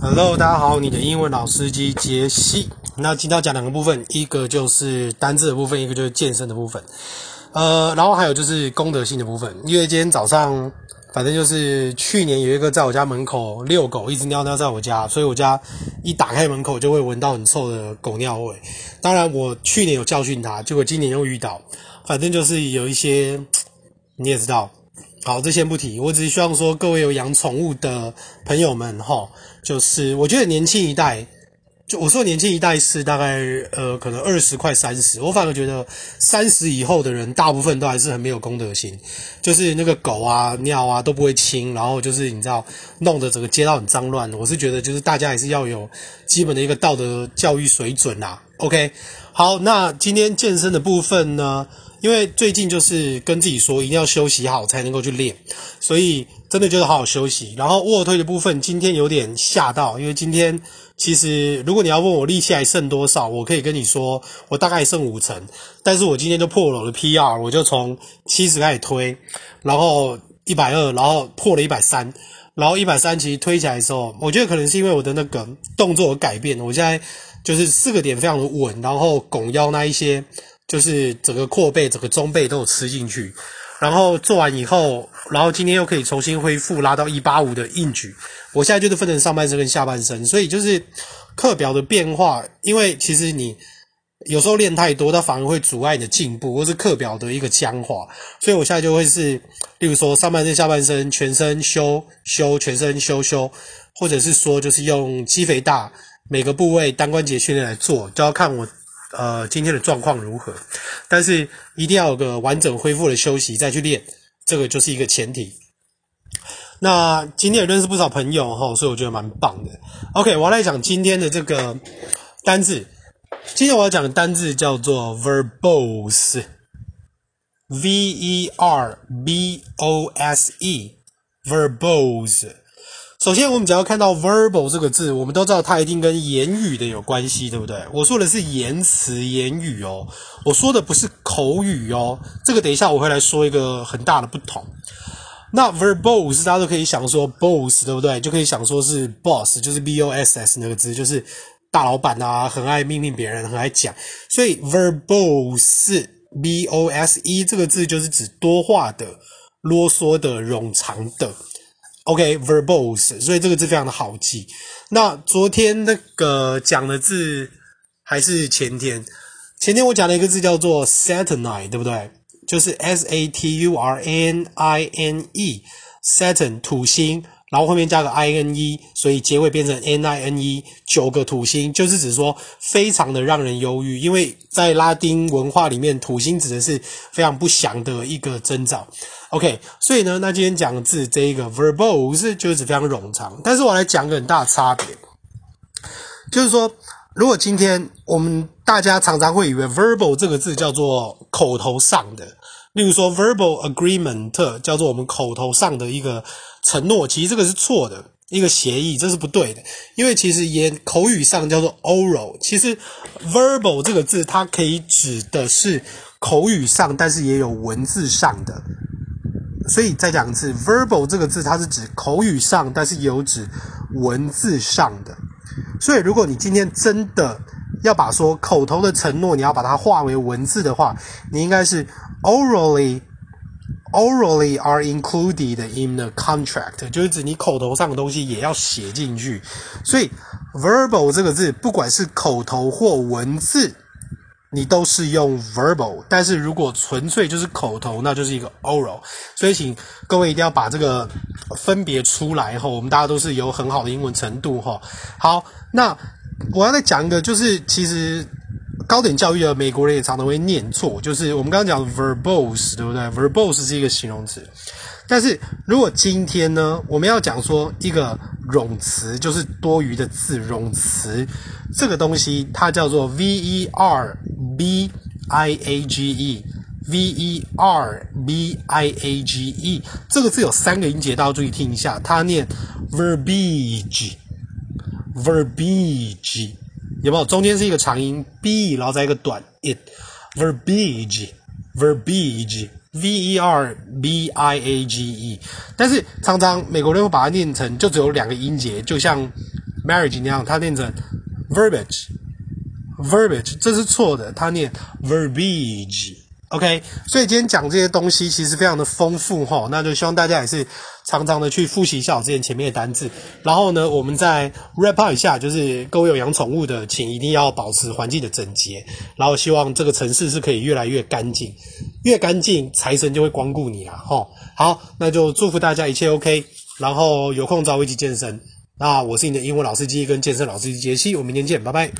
Hello，大家好，你的英文老司机杰西。那今天要讲两个部分，一个就是单字的部分，一个就是健身的部分。呃，然后还有就是功德性的部分。因为今天早上，反正就是去年有一个在我家门口遛狗，一直尿尿在我家，所以我家一打开门口就会闻到很臭的狗尿味。当然，我去年有教训他，结果今年又遇到。反正就是有一些，你也知道。好，这先不提，我只是希望说各位有养宠物的朋友们齁，就是我觉得年轻一代，就我说年轻一代是大概呃可能二十快三十，我反而觉得三十以后的人大部分都还是很没有公德心，就是那个狗啊尿啊都不会清，然后就是你知道弄得整个街道很脏乱，我是觉得就是大家还是要有基本的一个道德教育水准啦。OK，好，那今天健身的部分呢？因为最近就是跟自己说一定要休息好才能够去练，所以真的就是好好休息。然后卧推的部分今天有点吓到，因为今天其实如果你要问我力气还剩多少，我可以跟你说我大概剩五成，但是我今天就破了我的 PR，我就从七十开始推，然后一百二，然后破了一百三，然后一百三其实推起来的时候，我觉得可能是因为我的那个动作有改变，我现在就是四个点非常的稳，然后拱腰那一些。就是整个阔背、整个中背都有吃进去，然后做完以后，然后今天又可以重新恢复拉到一八五的硬举。我现在就是分成上半身跟下半身，所以就是课表的变化。因为其实你有时候练太多，它反而会阻碍你的进步，或是课表的一个僵化。所以我现在就会是，例如说上半身、下半身全身修修，全身修修，或者是说就是用肌肥大每个部位单关节训练来做，就要看我。呃，今天的状况如何？但是一定要有个完整恢复的休息再去练，这个就是一个前提。那今天也认识不少朋友哈，所以我觉得蛮棒的。OK，我要来讲今天的这个单字。今天我要讲的单字叫做 verbose，V E R B O S E，verbose。首先，我们只要看到 verbal 这个字，我们都知道它一定跟言语的有关系，对不对？我说的是言辞、言语哦，我说的不是口语哦。这个等一下我会来说一个很大的不同。那 verbose 大家都可以想说 boss，对不对？就可以想说是 boss，就是 b o s s 那个字，就是大老板啊，很爱命令别人，很爱讲。所以 verbose b o s e 这个字就是指多话的、啰嗦的、冗长的。OK，verbose，、所以这个字非常的好记。那昨天那个讲的字还是前天，前天我讲了一个字叫做 saturnine，对不对？就是 S A T U R N I N E，Saturn 土星。然后后面加个 i n e，所以结尾变成 n i n e，九个土星就是指说非常的让人忧郁，因为在拉丁文化里面，土星指的是非常不祥的一个征兆。OK，所以呢，那今天讲的字这一个 verbose 就是指非常冗长，但是我来讲个很大的差别，就是说，如果今天我们大家常常会以为 verbal 这个字叫做口头上的。例如说，verbal agreement 叫做我们口头上的一个承诺，其实这个是错的，一个协议，这是不对的。因为其实言口语上叫做 oral，其实 verbal 这个字它可以指的是口语上，但是也有文字上的。所以再讲一次，verbal 这个字它是指口语上，但是也有指文字上的。所以如果你今天真的要把说口头的承诺，你要把它化为文字的话，你应该是。Orally, orally are included in the contract，就是指你口头上的东西也要写进去。所以，verbal 这个字，不管是口头或文字，你都是用 verbal。但是如果纯粹就是口头，那就是一个 oral。所以，请各位一定要把这个分别出来后，我们大家都是有很好的英文程度哈。好，那我要再讲一个，就是其实。高等教育的美国人也常常会念错，就是我们刚刚讲的 verbose，对不对？verbose 是一个形容词，但是如果今天呢，我们要讲说一个冗词，就是多余的字，冗词这个东西它叫做 verb iage，verb iage，这个字有三个音节，大家注意听一下，它念 verbiage，verbiage。有没有中间是一个长音 b，然后再一个短 it，verbiage，verbiage，v e r b i a g e，但是常常美国人会把它念成就只有两个音节，就像 marriage 那样，它念成 verbiage，verbiage，这是错的，它念 verbiage。OK，所以今天讲这些东西其实非常的丰富哈，那就希望大家也是常常的去复习一下我之前前面的单字，然后呢，我们再 wrap up 一下，就是各位有养宠物的，请一定要保持环境的整洁，然后希望这个城市是可以越来越干净，越干净财神就会光顾你啊哈。好，那就祝福大家一切 OK，然后有空找我一起健身。那我是你的英文老师机跟健身老师机杰西，我们明天见，拜拜。